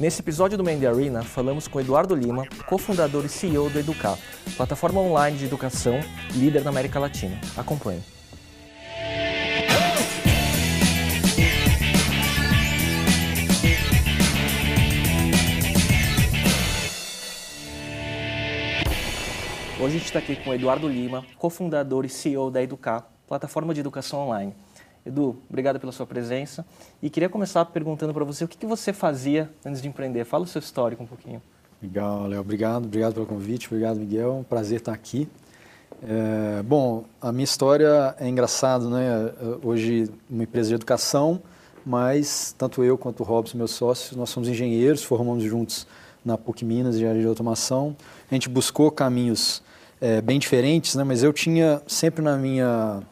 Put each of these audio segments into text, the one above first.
Nesse episódio do Mandy Arena, falamos com Eduardo Lima, cofundador e CEO do Educar, plataforma online de educação líder na América Latina. Acompanhe. Hoje a gente está aqui com Eduardo Lima, cofundador e CEO da Educar, plataforma de educação online. Edu, obrigado pela sua presença. E queria começar perguntando para você o que, que você fazia antes de empreender. Fala o seu histórico um pouquinho. Legal, Léo. Obrigado, obrigado pelo convite. Obrigado, Miguel. Um prazer estar aqui. É, bom, a minha história é engraçado, né? Hoje, uma empresa de educação, mas tanto eu quanto o Robson, meu sócio, nós somos engenheiros, formamos juntos na PUC Minas, engenharia de automação. A gente buscou caminhos é, bem diferentes, né? mas eu tinha sempre na minha,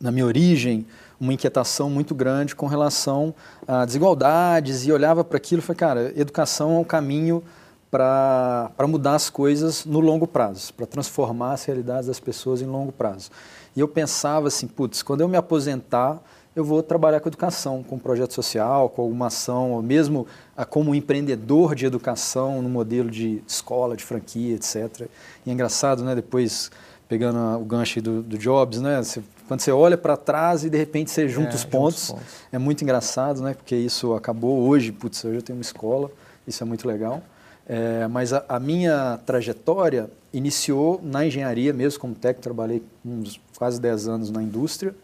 na minha origem uma inquietação muito grande com relação a desigualdades e olhava para aquilo e falei, cara, educação é um caminho para mudar as coisas no longo prazo, para transformar as realidades das pessoas em longo prazo. E eu pensava assim, putz, quando eu me aposentar, eu vou trabalhar com educação, com projeto social, com alguma ação, ou mesmo ah, como empreendedor de educação no modelo de escola, de franquia, etc. E é engraçado, né? Depois, pegando o gancho do, do Jobs, né? Você, quando você olha para trás e de repente você junta, é, os, pontos, junta os pontos, é muito engraçado, né? Porque isso acabou hoje, putz, hoje eu tenho uma escola, isso é muito legal. É, mas a, a, minha trajetória iniciou na engenharia mesmo, como técnico, trabalhei uns quase 10 anos na indústria.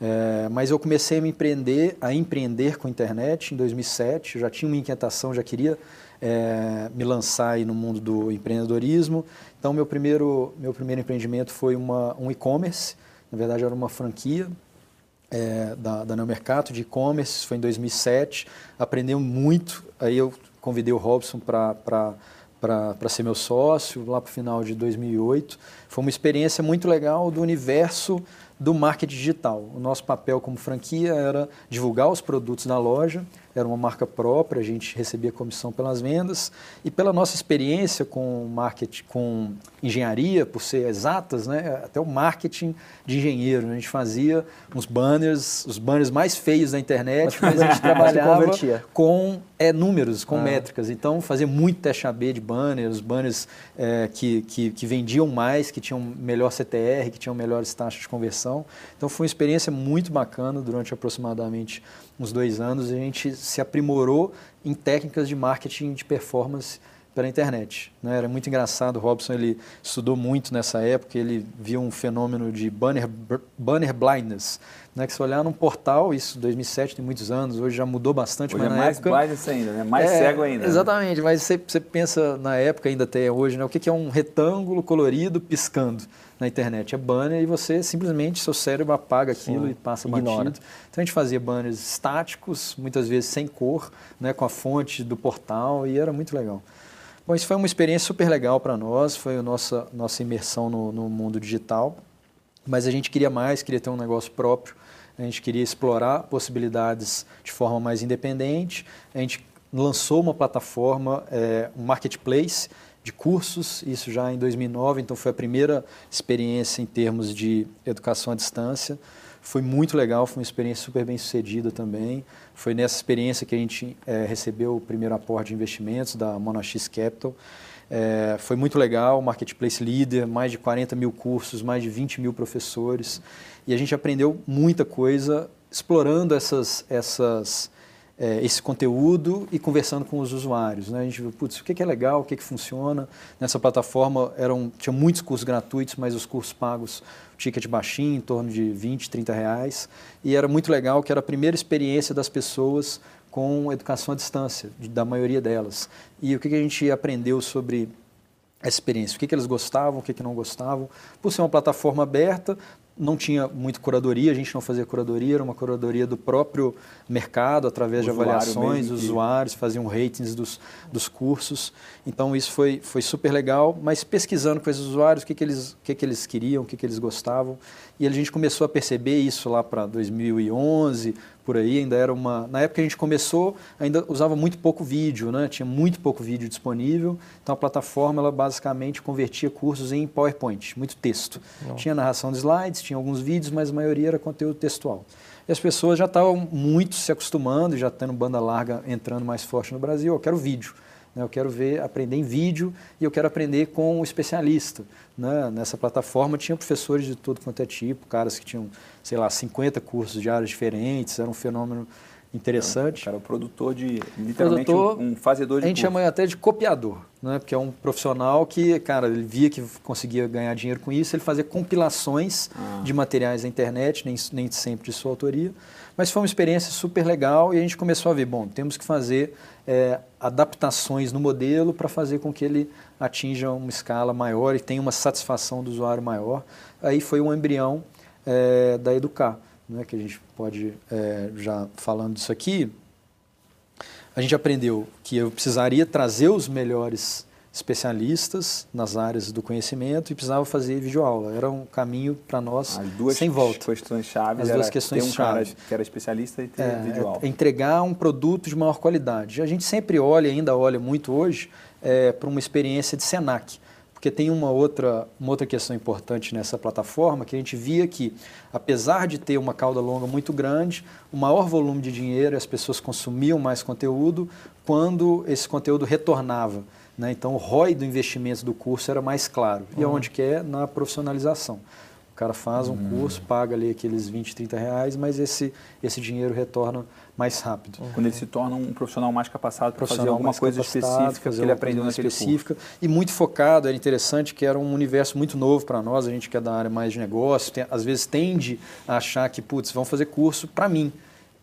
É, mas eu comecei a me empreender, a empreender com a internet em 2007. Eu já tinha uma inquietação, já queria é, me lançar aí no mundo do empreendedorismo. Então, meu primeiro, meu primeiro empreendimento foi uma, um e-commerce. Na verdade, era uma franquia é, da, da Neomercato de e-commerce. Foi em 2007. Aprendeu muito. Aí eu convidei o Robson para para ser meu sócio lá para o final de 2008. Foi uma experiência muito legal do universo do marketing digital. O nosso papel como franquia era divulgar os produtos da loja, era uma marca própria, a gente recebia comissão pelas vendas e pela nossa experiência com marketing, com engenharia, por ser exatas, né, até o marketing de engenheiro, a gente fazia uns banners, os banners mais feios da internet, mas a gente trabalhava com é, números, com ah. métricas. Então fazia muito teste AB de banners, banners é, que, que, que vendiam mais, que tinham melhor CTR, que tinham melhores taxas de conversão. Então foi uma experiência muito bacana durante aproximadamente uns dois anos, a gente se aprimorou em técnicas de marketing de performance pela internet. Né? Era muito engraçado, o Robson ele estudou muito nessa época, ele viu um fenômeno de banner, banner blindness, né? que se olhar num portal, isso 2007 tem muitos anos, hoje já mudou bastante, hoje mas é mais época... blindness ainda, né? mais é, cego ainda. Né? Exatamente, né? mas você, você pensa na época, ainda até hoje, né? o que, que é um retângulo colorido piscando? na internet. É banner e você simplesmente, seu cérebro apaga aquilo Sim, e passa ignora. batido. Então a gente fazia banners estáticos, muitas vezes sem cor, né, com a fonte do portal e era muito legal. Bom, isso foi uma experiência super legal para nós, foi a nossa, nossa imersão no, no mundo digital, mas a gente queria mais, queria ter um negócio próprio, a gente queria explorar possibilidades de forma mais independente, a gente lançou uma plataforma, é, um marketplace, de cursos, isso já em 2009, então foi a primeira experiência em termos de educação à distância. Foi muito legal, foi uma experiência super bem sucedida também. Foi nessa experiência que a gente é, recebeu o primeiro aporte de investimentos da Monax Capital. É, foi muito legal, Marketplace Leader, mais de 40 mil cursos, mais de 20 mil professores. E a gente aprendeu muita coisa explorando essas, essas é, esse conteúdo e conversando com os usuários. Né? A gente viu, putz, o que é legal, o que, que funciona. Nessa plataforma eram, tinha muitos cursos gratuitos, mas os cursos pagos, ticket baixinho, em torno de 20, 30 reais. E era muito legal que era a primeira experiência das pessoas com educação à distância, da maioria delas. E o que, que a gente aprendeu sobre essa experiência, o que, que eles gostavam, o que, que não gostavam. Por ser uma plataforma aberta, não tinha muito curadoria, a gente não fazia curadoria, era uma curadoria do próprio mercado, através de avaliações, os usuários faziam ratings dos, dos cursos. Então isso foi, foi super legal, mas pesquisando com esses usuários o que, que, eles, o que, que eles queriam, o que, que eles gostavam. E a gente começou a perceber isso lá para 2011, por aí, ainda era uma... Na época que a gente começou, ainda usava muito pouco vídeo, né? tinha muito pouco vídeo disponível, então a plataforma ela basicamente convertia cursos em PowerPoint, muito texto. Não. Tinha narração de slides, tinha alguns vídeos, mas a maioria era conteúdo textual. e as pessoas já estavam muito se acostumando, já tendo banda larga entrando mais forte no Brasil. Eu quero vídeo. Né? Eu quero ver, aprender em vídeo e eu quero aprender com o especialista. Né? Nessa plataforma tinha professores de todo quanto é tipo, caras que tinham, sei lá, 50 cursos de áreas diferentes, era um fenômeno interessante. Cara, o produtor de, literalmente, produtor, um, um, fazedor de A gente curso. chama até de copiador, né? porque é um profissional que, cara, ele via que conseguia ganhar dinheiro com isso, ele fazia compilações ah. de materiais na internet, nem, nem sempre de sua autoria, mas foi uma experiência super legal e a gente começou a ver, bom, temos que fazer é, adaptações no modelo para fazer com que ele atinja uma escala maior e tenha uma satisfação do usuário maior. Aí foi um embrião é, da Educar né, que a gente pode, é, já falando disso aqui, a gente aprendeu que eu precisaria trazer os melhores especialistas nas áreas do conhecimento e precisava fazer videoaula. Era um caminho para nós As duas sem volta. questões chaves As duas questões ter um chave. cara que era especialista e ter é, videoaula. É entregar um produto de maior qualidade. A gente sempre olha, ainda olha muito hoje, é, para uma experiência de Senac. Porque tem uma outra, uma outra questão importante nessa plataforma, que a gente via que, apesar de ter uma cauda longa muito grande, o maior volume de dinheiro, as pessoas consumiam mais conteúdo quando esse conteúdo retornava. Né? Então, o ROI do investimento do curso era mais claro. E uhum. onde que é? Na profissionalização. O cara faz um uhum. curso, paga ali aqueles 20, 30 reais, mas esse, esse dinheiro retorna mais rápido. Uhum. Quando ele se torna um profissional mais capacitado para fazer alguma coisa específica que ele aprendeu naquele específica curso. E muito focado, era interessante que era um universo muito novo para nós, a gente que é da área mais de negócio, tem, às vezes tende a achar que, putz, vão fazer curso para mim.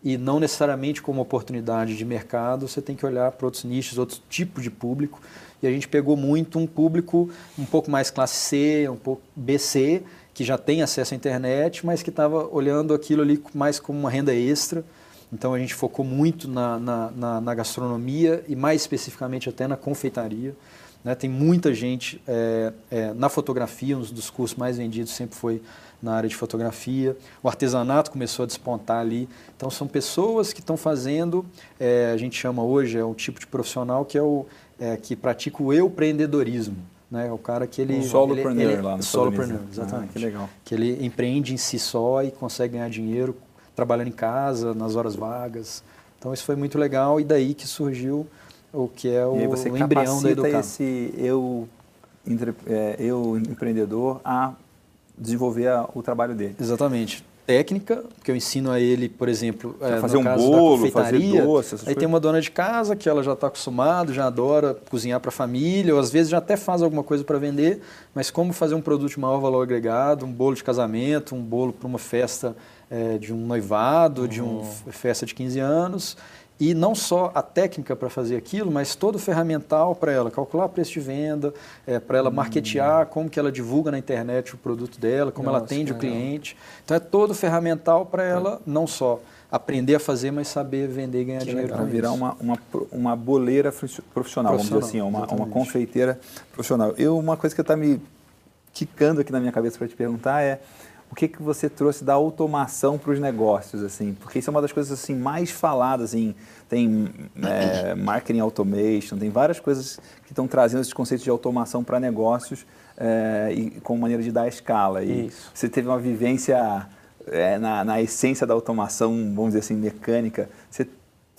E não necessariamente como oportunidade de mercado, você tem que olhar para outros nichos, outros tipos de público. E a gente pegou muito um público um pouco mais classe C, um pouco BC, que já tem acesso à internet, mas que estava olhando aquilo ali mais como uma renda extra então a gente focou muito na, na, na, na gastronomia e mais especificamente até na confeitaria. Né? Tem muita gente é, é, na fotografia, um dos cursos mais vendidos sempre foi na área de fotografia. O artesanato começou a despontar ali. Então são pessoas que estão fazendo, é, a gente chama hoje, é um tipo de profissional que é o é, que pratica o empreendedorismo. Né? É o cara que ele... Um solopreneur ele, ele, lá no Solopreneur, exatamente. Ah, que legal. Que ele empreende em si só e consegue ganhar dinheiro trabalhando em casa, nas horas vagas. Então isso foi muito legal e daí que surgiu o que é o, o embrião da educação. esse eu, é, eu empreendedor a desenvolver o trabalho dele. Exatamente. Técnica, que eu ensino a ele, por exemplo, é, fazer um bolo, fazer doce. Aí coisas. tem uma dona de casa que ela já está acostumada, já adora cozinhar para a família, ou às vezes já até faz alguma coisa para vender, mas como fazer um produto de maior valor agregado, um bolo de casamento, um bolo para uma festa é, de um noivado, uhum. de uma festa de 15 anos. E não só a técnica para fazer aquilo, mas todo o ferramental para ela, calcular preço de venda, é, para ela marketear, hum. como que ela divulga na internet o produto dela, como Nossa, ela atende o cliente. Então é todo o ferramental para ela é. não só aprender a fazer, mas saber vender e ganhar que dinheiro. Para virar uma, uma, uma boleira profissional, profissional, vamos dizer assim, uma, uma confeiteira profissional. Eu, uma coisa que está me quicando aqui na minha cabeça para te perguntar é o que, que você trouxe da automação para os negócios, assim? Porque isso é uma das coisas assim mais faladas em tem é, marketing automation, tem várias coisas que estão trazendo esses conceitos de automação para negócios é, e com maneira de dar escala. E isso. você teve uma vivência é, na, na essência da automação, vamos dizer assim, mecânica. Você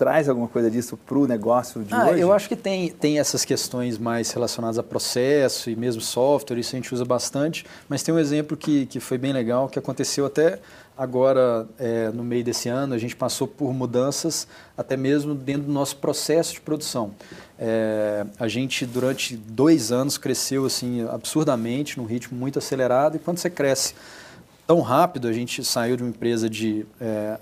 traz alguma coisa disso para o negócio de ah, hoje? Eu acho que tem, tem essas questões mais relacionadas a processo e mesmo software, isso a gente usa bastante, mas tem um exemplo que, que foi bem legal, que aconteceu até agora é, no meio desse ano, a gente passou por mudanças até mesmo dentro do nosso processo de produção. É, a gente, durante dois anos, cresceu assim absurdamente, num ritmo muito acelerado, e quando você cresce tão rápido, a gente saiu de uma empresa de é,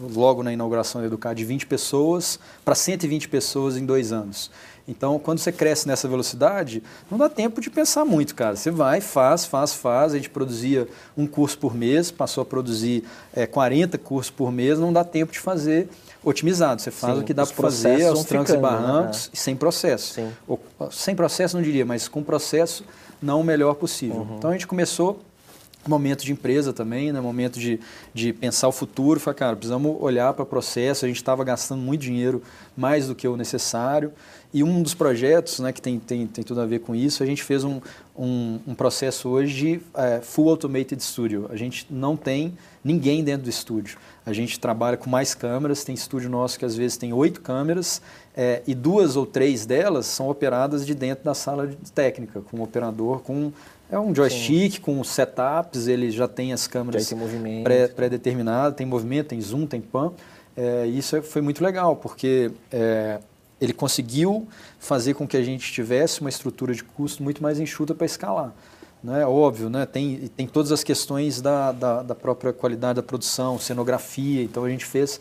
logo na inauguração da Educar, de 20 pessoas para 120 pessoas em dois anos. Então, quando você cresce nessa velocidade, não dá tempo de pensar muito, cara. Você vai, faz, faz, faz. A gente produzia um curso por mês, passou a produzir é, 40 cursos por mês, não dá tempo de fazer otimizado. Você faz Sim, o que dá para fazer aos trancos ficando, e né? barrancos né? sem processo. Ou, sem processo não diria, mas com processo não o melhor possível. Uhum. Então a gente começou momento de empresa também, né? momento de, de pensar o futuro. Falei, cara, precisamos olhar para o processo. A gente estava gastando muito dinheiro, mais do que o necessário. E um dos projetos né, que tem, tem, tem tudo a ver com isso, a gente fez um, um, um processo hoje de é, full automated studio. A gente não tem ninguém dentro do estúdio. A gente trabalha com mais câmeras, tem estúdio nosso que às vezes tem oito câmeras é, e duas ou três delas são operadas de dentro da sala de técnica, com um operador, com é um joystick Sim. com setups, ele já tem as câmeras pré-determinadas, pré tem movimento, tem zoom, tem pan. É, isso é, foi muito legal, porque é, ele conseguiu fazer com que a gente tivesse uma estrutura de custo muito mais enxuta para escalar. Né? Óbvio, né? tem, tem todas as questões da, da, da própria qualidade da produção, cenografia, então a gente fez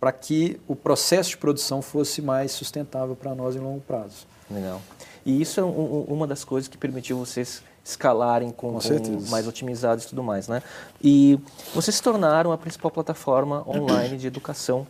para que o processo de produção fosse mais sustentável para nós em longo prazo. Legal. E isso é um, uma das coisas que permitiu vocês escalarem com, com, com, mais otimizados e tudo mais, né? E vocês se tornaram a principal plataforma online de educação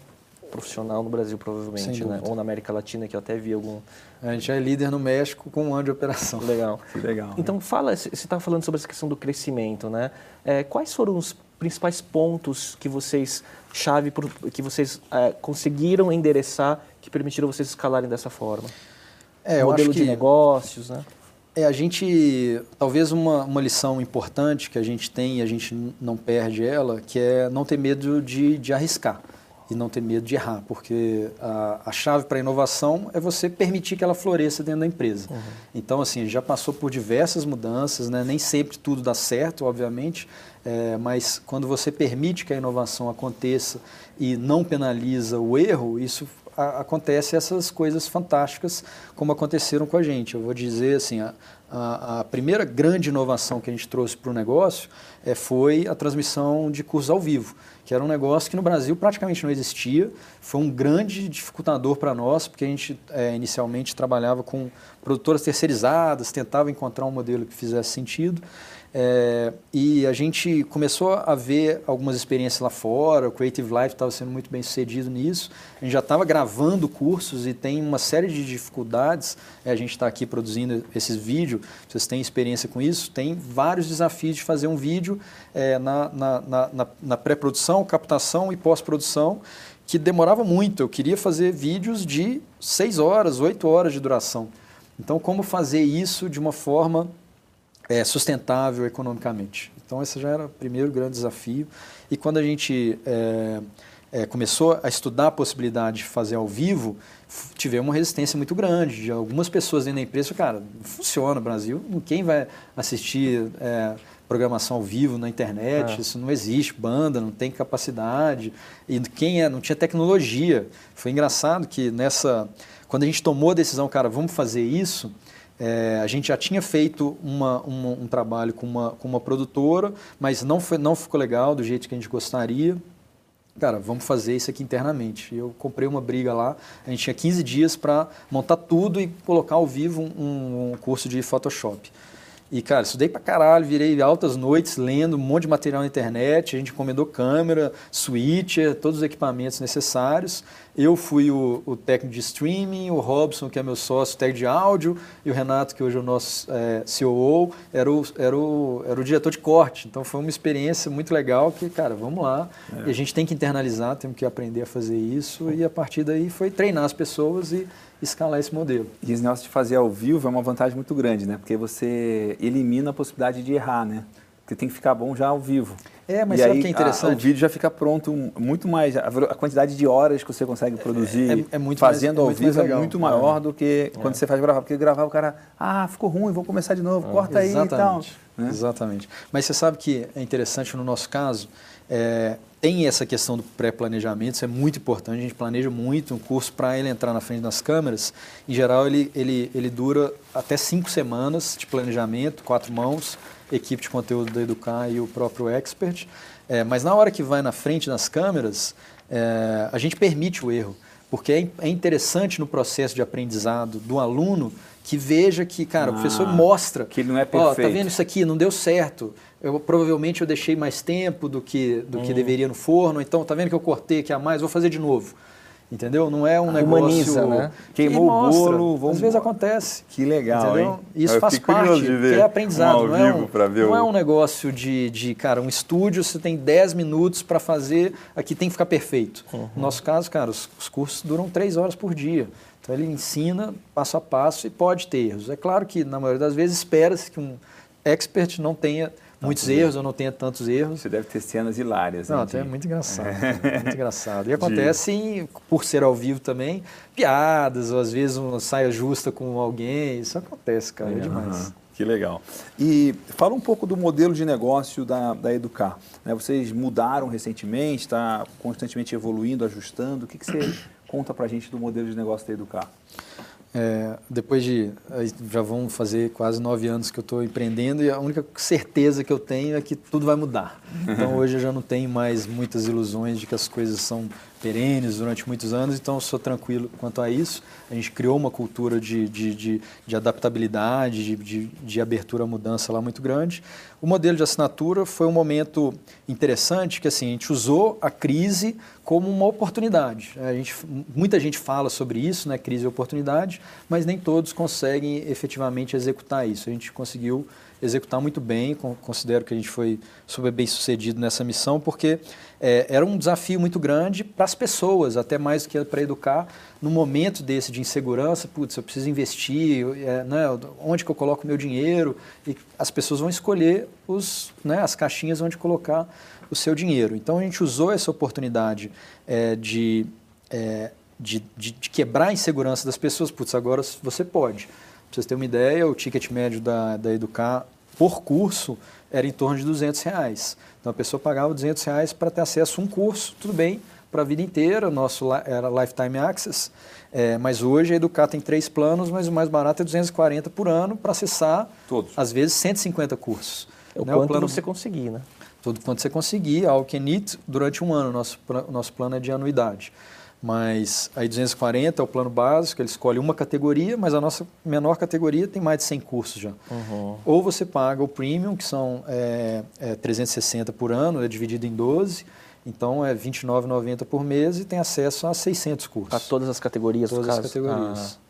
profissional no Brasil, provavelmente, né? Ou na América Latina, que eu até vi algum... A gente é líder no México com um ano de operação. Legal. Legal. Então, fala, você estava falando sobre essa questão do crescimento, né? É, quais foram os principais pontos que vocês, chave, que vocês é, conseguiram endereçar que permitiram vocês escalarem dessa forma? É, Modelo que... de negócios, né? É, a gente, talvez uma, uma lição importante que a gente tem e a gente não perde ela, que é não ter medo de, de arriscar e não ter medo de errar, porque a, a chave para a inovação é você permitir que ela floresça dentro da empresa. Uhum. Então, assim, já passou por diversas mudanças, né? nem sempre tudo dá certo, obviamente, é, mas quando você permite que a inovação aconteça e não penaliza o erro, isso a, acontece essas coisas fantásticas como aconteceram com a gente. Eu vou dizer assim, a, a, a primeira grande inovação que a gente trouxe para o negócio é, foi a transmissão de cursos ao vivo, que era um negócio que no Brasil praticamente não existia. Foi um grande dificultador para nós, porque a gente é, inicialmente trabalhava com produtoras terceirizadas, tentava encontrar um modelo que fizesse sentido. É, e a gente começou a ver algumas experiências lá fora, o Creative Life estava sendo muito bem sucedido nisso. A gente já estava gravando cursos e tem uma série de dificuldades. É, a gente está aqui produzindo esses vídeos, vocês têm experiência com isso. Tem vários desafios de fazer um vídeo é, na, na, na, na pré-produção, captação e pós-produção, que demorava muito. Eu queria fazer vídeos de 6 horas, 8 horas de duração. Então, como fazer isso de uma forma é, sustentável economicamente. Então, esse já era o primeiro grande desafio. E quando a gente é, é, começou a estudar a possibilidade de fazer ao vivo, tivemos uma resistência muito grande de algumas pessoas dentro da empresa. Cara, não funciona no Brasil, quem vai assistir é, programação ao vivo na internet, é. isso não existe, banda, não tem capacidade. E quem é, não tinha tecnologia. Foi engraçado que nessa, quando a gente tomou a decisão, cara, vamos fazer isso, é, a gente já tinha feito uma, uma, um trabalho com uma, com uma produtora, mas não, foi, não ficou legal do jeito que a gente gostaria. Cara, vamos fazer isso aqui internamente. Eu comprei uma briga lá, a gente tinha 15 dias para montar tudo e colocar ao vivo um, um curso de Photoshop. E, cara, estudei pra caralho, virei altas noites lendo um monte de material na internet, a gente encomendou câmera, switcher, todos os equipamentos necessários. Eu fui o, o, técnico de streaming, o Robson, que é meu sócio, técnico de áudio, e o Renato, que hoje é o nosso é, COO, era o, era, o, era o diretor de corte. Então foi uma experiência muito legal que, cara, vamos lá. É. E a gente tem que internalizar, temos que aprender a fazer isso, e a partir daí foi treinar as pessoas e escalar esse modelo. E esse negócio de fazer ao vivo é uma vantagem muito grande, né? Porque você elimina a possibilidade de errar, né? Porque tem que ficar bom já ao vivo. É, mas e sabe o que é interessante? A, o vídeo já fica pronto muito mais. A, a, quantidade de horas que você consegue produzir é, é, é muito fazendo mais, ao vivo é muito maior do que quando você faz gravar. Porque gravar o cara, ah, ficou ruim, vamos começar de novo, corta aí e tal. Né? Exatamente. Mas você sabe que é interessante no nosso caso, é, tem essa questão do pré-planejamento, isso é muito importante, a gente planeja muito um curso para ele entrar na frente das câmeras. Em geral, ele, ele, ele dura até cinco semanas de planejamento, quatro mãos, equipe de conteúdo da Educar e o próprio expert. É, mas na hora que vai na frente das câmeras, é, a gente permite o erro, porque é, é interessante no processo de aprendizado do aluno que veja que, cara, ah, o professor ah, mostra. Que ele não é perfeito. Ó, tá vendo isso aqui? Não deu certo eu, provavelmente eu deixei mais tempo do que, do hum. que deveria no forno, então tá vendo que eu cortei aqui a mais, vou fazer de novo. Entendeu? Não é um Humaniza, negócio né? queimou o bolo, vamos... às vezes acontece. Que legal, entendeu? hein? Isso eu faz parte, que é aprendizado, um não, é um, não é um negócio de, de, cara, um estúdio, você tem 10 minutos para fazer, aqui tem que ficar perfeito. Uhum. No nosso caso, cara, os, os cursos duram 3 horas por dia. Então ele ensina passo a passo e pode ter erros. É claro que na maioria das vezes espera-se que um expert não tenha muitos erros ou não tenha tantos erros. Você deve ter cenas hilárias. Não, é muito engraçado. É. Muito engraçado. E acontece, por ser ao vivo também, piadas, ou às vezes uma saia justa com alguém. Isso acontece, cara, é, é demais. Uhum. Que legal. E fala um pouco do modelo de negócio da, da Educar. Né? Vocês mudaram recentemente, está constantemente evoluindo, ajustando. O que, que você conta para a gente do modelo de negócio da Educar? É, depois de. Já vão fazer quase nove anos que eu estou empreendendo e a única certeza que eu tenho é que tudo vai mudar. Então hoje eu já não tenho mais muitas ilusões de que as coisas são perenes durante muitos anos, então eu sou tranquilo quanto a isso. A gente criou uma cultura de, de, de, de adaptabilidade, de, de, de, abertura à mudança lá muito grande. O modelo de assinatura foi um momento interessante, que assim, a gente usou a crise como uma oportunidade. A gente, muita gente fala sobre isso, né, crise e oportunidade, mas nem todos conseguem efetivamente executar isso. A gente conseguiu executar muito bem, considero que a gente foi super bem sucedido nessa missão, porque é, era um desafio muito grande para as pessoas, até mais do que para educar. No momento desse de insegurança, putz, eu preciso investir, é, né, onde que eu coloco meu dinheiro? E as pessoas vão escolher os, né, as caixinhas onde colocar o seu dinheiro. Então a gente usou essa oportunidade é, de, é, de, de, de, quebrar a insegurança das pessoas. Putz, agora você pode. Para vocês terem uma ideia, o ticket médio da, da Educar por curso era em torno de 200 reais. Então a pessoa pagava 200 reais para ter acesso a um curso, tudo bem, para a vida inteira, nosso era Lifetime Access, é, mas hoje a Educar tem três planos, mas o mais barato é 240 por ano para acessar, Todos. às vezes, 150 cursos. É o né? quanto o plano, você conseguir, né? Tudo quanto você conseguir, ao que durante um ano, nosso, nosso plano é de anuidade. Mas aí 240 é o plano básico, ele escolhe uma categoria, mas a nossa menor categoria tem mais de 100 cursos já. Uhum. Ou você paga o premium, que são é, é 360 por ano, é dividido em 12, então é R$ 29,90 por mês e tem acesso a 600 cursos. A todas as categorias? Todas as categorias. Ah.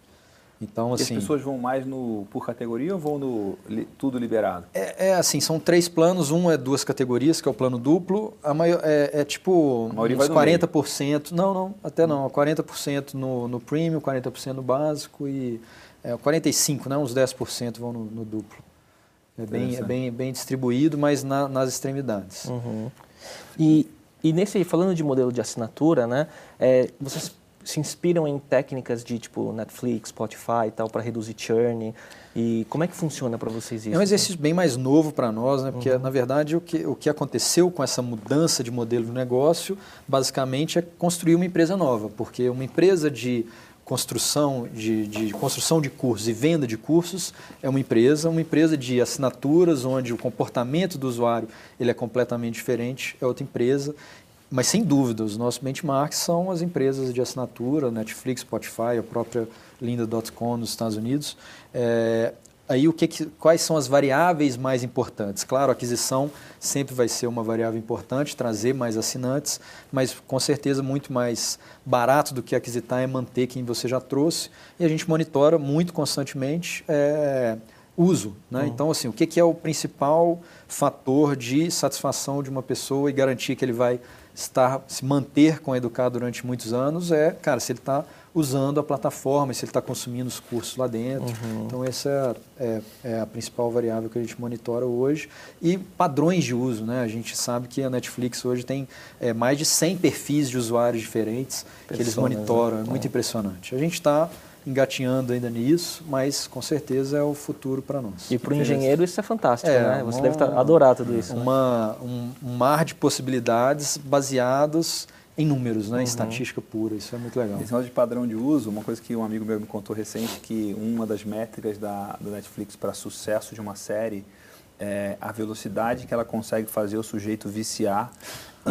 Então, assim, as pessoas vão mais no por categoria ou vão no li, tudo liberado? É, é, assim, são três planos. Um é duas categorias, que é o plano duplo. A maior, é, é tipo a uns 40%. Não, não, até não. 40% no, no premium, 40% no básico e é, 45%, né, uns 10% vão no, no, duplo. É bem, é bem, bem distribuído, mas na, nas extremidades. Uhum. E, e nesse, falando de modelo de assinatura, né, é, vocês se inspiram em técnicas de tipo Netflix, Spotify e tal para reduzir churn? E como é que funciona para vocês isso? É um exercício bem mais novo para nós, né? Porque uhum. na verdade o que, o que aconteceu com essa mudança de modelo de negócio, basicamente é construir uma empresa nova, porque uma empresa de construção de, de, construção de cursos e venda de cursos é uma empresa, uma empresa de assinaturas onde o comportamento do usuário ele é completamente diferente é outra empresa mas sem dúvida, os nossos benchmarks são as empresas de assinatura, Netflix, Spotify, a própria Linda.com nos Estados Unidos. É, aí o que, quais são as variáveis mais importantes? Claro, a aquisição sempre vai ser uma variável importante, trazer mais assinantes, mas com certeza muito mais barato do que aquisitar é manter quem você já trouxe. E a gente monitora muito constantemente é, uso. Né? Uhum. Então, assim, o que, que é o principal fator de satisfação de uma pessoa e garantir que ele vai estar, se manter com a Educar durante muitos anos é, cara, se ele está usando a plataforma, se ele está consumindo os cursos lá dentro. Uhum. Então, essa é, é, é, a principal variável que a gente monitora hoje. E padrões de uso, né? A gente sabe que a Netflix hoje tem é, mais de 100 perfis de usuários diferentes que eles monitoram. É muito impressionante. A gente está engatinhando ainda nisso, mas com certeza é o futuro para nós. E para o engenheiro isso é fantástico, é, né? Você uma, deve tá, adorar tudo isso. Né? Uma, né? um, um, mar de possibilidades baseados em números, né? Uhum. estatística pura, isso é muito legal. Esse negócio de padrão de uso, uma coisa que um amigo meu me contou recente, que uma das métricas da, da Netflix para sucesso de uma série é a velocidade que ela consegue fazer o sujeito viciar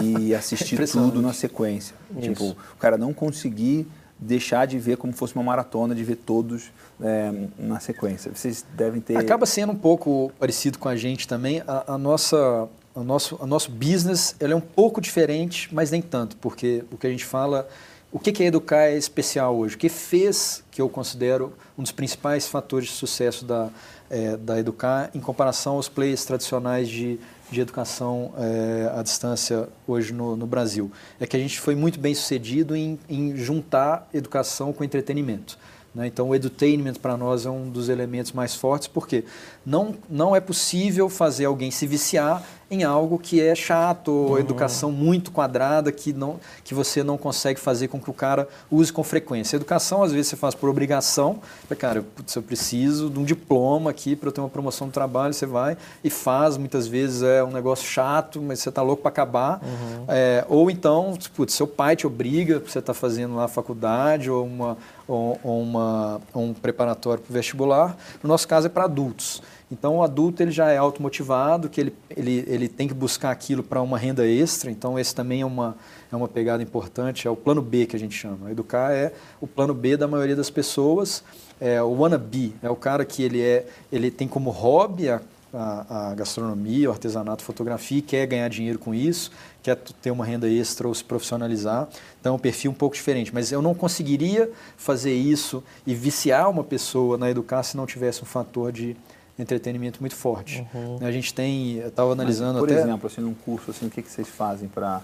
e assistir é tudo na sequência. Isso. Tipo, o cara não conseguir deixar de ver como fosse uma maratona, de ver todos é, na sequência. Vocês devem ter... Acaba sendo um pouco parecido com a gente também. A, a nossa, o nosso, o nosso business ele é um pouco diferente, mas nem tanto, porque o que a gente fala o que, que a Educar é especial hoje? O que fez que eu considero um dos principais fatores de sucesso da, é, da Educar em comparação aos players tradicionais de, de educação é, à distância hoje no, no, Brasil? É que a gente foi muito bem sucedido em, em juntar educação com entretenimento. Né? Então, o edutainment para nós é um dos elementos mais fortes, porque não, não é possível fazer alguém se viciar em algo que é chato, uhum. educação muito quadrada, que, não, que você não consegue fazer com que o cara use com frequência. educação, às vezes, você faz por obrigação. Cara, putz, eu preciso de um diploma aqui para eu ter uma promoção no trabalho. Você vai e faz. Muitas vezes é um negócio chato, mas você está louco para acabar. Uhum. É, ou então, putz, seu pai te obriga, você está fazendo lá a faculdade ou, uma, ou, ou uma, um preparatório para o vestibular. No nosso caso, é para adultos. Então, o adulto ele já é automotivado, que ele, ele, ele tem que buscar aquilo para uma renda extra. Então, esse também é uma, é uma pegada importante. É o plano B que a gente chama. Educar é o plano B da maioria das pessoas. É o wannabe, é o cara que ele, é, ele tem como hobby a, a, a gastronomia, o artesanato, fotografia quer ganhar dinheiro com isso, quer ter uma renda extra ou se profissionalizar. Então, é um perfil um pouco diferente. Mas eu não conseguiria fazer isso e viciar uma pessoa na educar se não tivesse um fator de entretenimento muito forte. Uhum. A gente tem, eu estava analisando Mas, por até... Por exemplo, assim, num curso, assim, o que, que vocês fazem para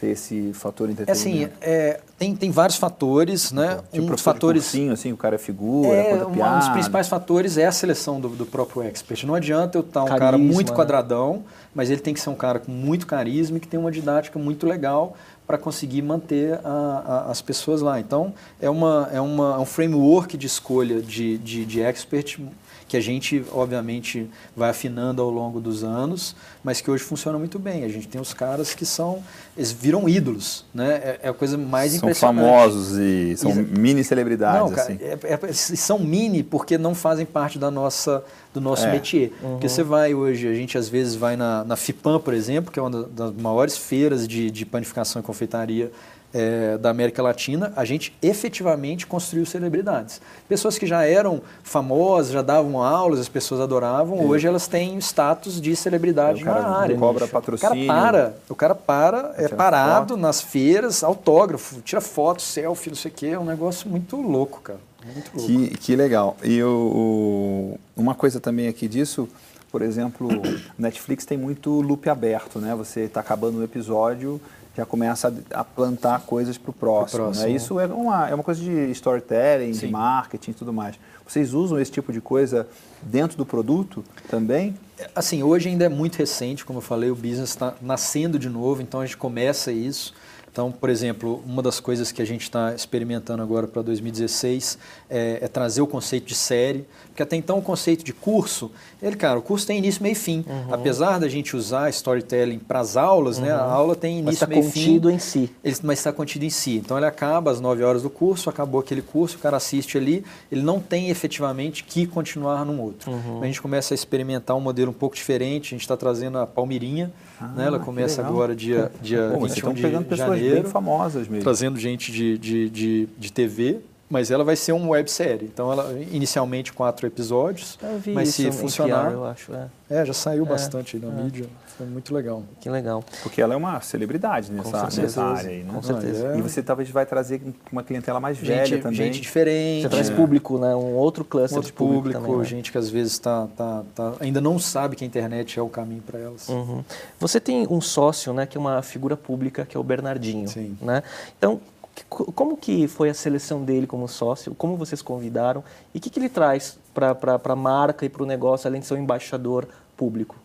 ter esse fator entretenimento? Assim, é, tem, tem vários fatores, né? Tipo, um dos fatores... Cursinho, assim, o cara é figura, é, um dos principais fatores é a seleção do, do próprio expert. Não adianta eu estar um Carisma, cara muito né? quadradão, mas ele tem que ser um cara com muito carisma e que tem uma didática muito legal para conseguir manter a, a, as pessoas lá. Então, é, uma, é, uma, é um framework de escolha de, de, de expert que a gente, obviamente, vai afinando ao longo dos anos, mas que hoje funciona muito bem. A gente tem os caras que são, eles viram ídolos, né? É, é a coisa mais são impressionante. São famosos e são mini celebridades. Não, cara, assim. é, é, são mini porque não fazem parte da nossa, do nosso é. métier. Uhum. Porque você vai hoje, a gente às vezes vai na, na FIPAM, por exemplo, que é uma das maiores feiras de, de panificação e confeitaria é, da América Latina, a gente efetivamente construiu celebridades. Pessoas que já eram famosas, já davam aulas, as pessoas adoravam, hoje elas têm status de celebridade é, na área. cobra patrocínio. O cara para, o cara para, é parado foto. nas feiras, autógrafo, tira foto, selfie, não sei o quê, é um negócio muito louco, cara. Muito louco. Que, que legal. E o, uma coisa também aqui disso, por exemplo, Netflix tem muito loop aberto, né? Você está acabando um episódio, já começa a, a plantar coisas para o próximo. Né? Isso é uma, é uma coisa de storytelling, Sim. de marketing e tudo mais. Vocês usam esse tipo de coisa dentro do produto também? Assim, hoje ainda é muito recente, como eu falei, o business está nascendo de novo, então a gente começa isso. Então, por exemplo, uma das coisas que a gente está experimentando agora para 2016 é, é, trazer o conceito de série, porque até então o conceito de curso, ele, cara, o curso tem início, meio e fim. Uhum. Apesar da gente usar storytelling para as aulas, uhum. né, a uhum. aula tem início, meio e fim. Mas está contido em si. Ele, mas está contido em si. Então, ele acaba às 9 horas do curso, acabou aquele curso, o cara assiste ali, ele não tem efetivamente que continuar num outro. Uhum. A gente começa a experimentar um modelo um pouco diferente, a gente está trazendo a Palmirinha, ah, né, ela começa agora dia, dia Bom, 21 de pegando pessoas janeiro, bem famosas mesmo. Trazendo gente de, de, de, de TV, mas ela vai ser uma websérie. Então, ela inicialmente quatro episódios, mas se funcionar, eu acho. É, é já saiu é, bastante na é. mídia. Foi muito legal. Que legal. Porque ela é uma celebridade nessa, nessa área aí, né? Com certeza. Ah, é. E você talvez vai trazer uma clientela mais gente, velha também. Gente diferente. Você traz público, né? Um outro cluster um outro de público. público também, né? gente que às vezes tá, tá, tá, ainda não sabe que a internet é o caminho para elas. Uhum. Você tem um sócio, né? Que é uma figura pública, que é o Bernardinho. Sim. Né? Então, como que foi a seleção dele como sócio? Como vocês convidaram? E o que, que ele traz para a marca e para o negócio, além de ser um embaixador público?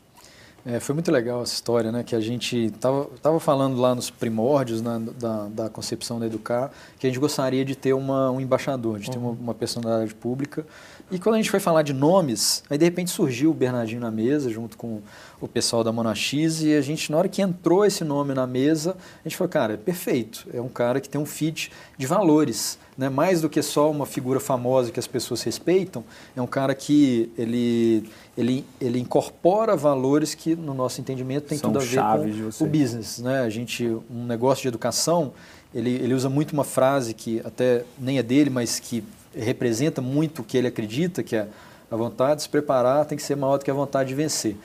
É, foi muito legal essa história, né? Que a gente estava tava falando lá nos primórdios né, da, da concepção da Educar, que a gente gostaria de ter uma, um embaixador, de uhum. ter uma, uma personalidade pública. E quando a gente foi falar de nomes, aí de repente surgiu o Bernardinho na mesa, junto com o pessoal da Monax, e a gente, na hora que entrou esse nome na mesa, a gente falou, cara, é perfeito, é um cara que tem um fit de valores, né? mais do que só uma figura famosa que as pessoas respeitam, é um cara que ele, ele, ele incorpora valores que, no nosso entendimento, tem São tudo a ver com o business. Né? A gente, um negócio de educação, ele, ele usa muito uma frase que até nem é dele, mas que representa muito o que ele acredita, que é a vontade de se preparar tem que ser maior do que a vontade de vencer.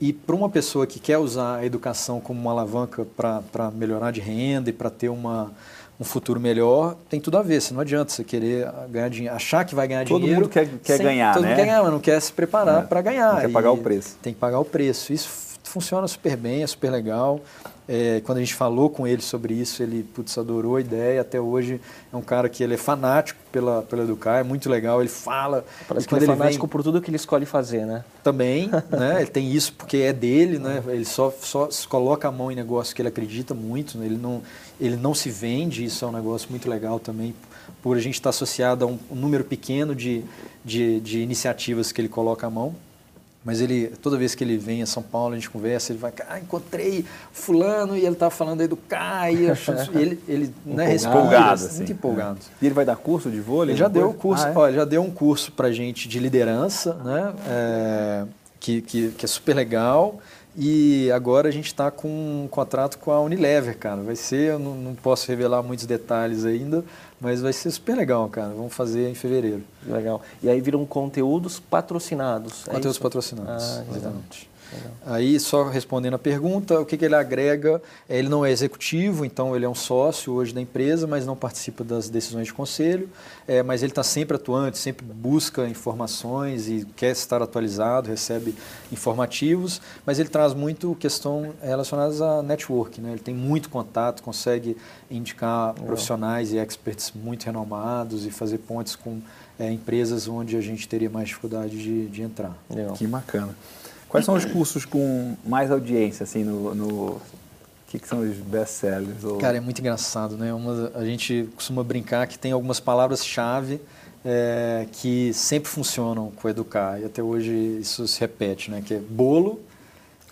E para uma pessoa que quer usar a educação como uma alavanca para melhorar de renda e para ter uma, um futuro melhor, tem tudo a ver. Você não adianta você querer ganhar dinheiro, achar que vai ganhar todo dinheiro. Todo mundo quer, quer sem, ganhar, todo né? Todo mundo quer ganhar, mas não quer se preparar é. para ganhar. Não quer pagar o preço. Tem que pagar o preço. Isso funciona super bem, é super legal. É, quando a gente falou com ele sobre isso, ele putz, adorou a ideia. Até hoje é um cara que ele é fanático pela, pela Educar, é muito legal. Ele fala. Parece que ele é fanático vem, por tudo que ele escolhe fazer, né? Também, né? Ele tem isso porque é dele, né? Ele só, só coloca a mão em negócio que ele acredita muito. Né? Ele, não, ele não se vende, isso é um negócio muito legal também. Por a gente estar associado a um, um número pequeno de, de, de iniciativas que ele coloca a mão. Mas ele, toda vez que ele vem a São Paulo, a gente conversa, ele vai, ah, encontrei fulano e ele estava falando aí do Kai, e ele, ele né, empolgado, assim, muito empolgado. É. E ele vai dar curso de vôlei? Ele já deu curso, ah, é? olha, já deu um curso para gente de liderança, né, é, que, que, que é super legal. E agora a gente está com um contrato com a Unilever, cara. Vai ser, eu não, não posso revelar muitos detalhes ainda, mas vai ser super legal, cara. Vamos fazer em fevereiro. Legal. E aí viram conteúdos patrocinados. É conteúdos é patrocinados, ah, exatamente. Aí, só respondendo a pergunta, o que, que, ele agrega? Ele não é executivo, então ele é um sócio hoje da empresa, mas não participa das decisões de conselho, é, mas ele está sempre atuante, sempre busca informações e quer estar atualizado, recebe informativos, mas ele traz muito questão relacionadas a network, né? ele tem muito contato, consegue indicar Legal. profissionais e experts muito renomados e fazer pontes com é, empresas onde a gente teria mais dificuldade de, de entrar. Legal. Que bacana. Quais são os cursos com mais audiência, assim, no... no... O que, que, são os best-sellers? Ou... Cara, é muito engraçado, né? Uma, a gente costuma brincar que tem algumas palavras-chave é, que sempre funcionam com Educar, e até hoje isso se repete, né? Que é bolo,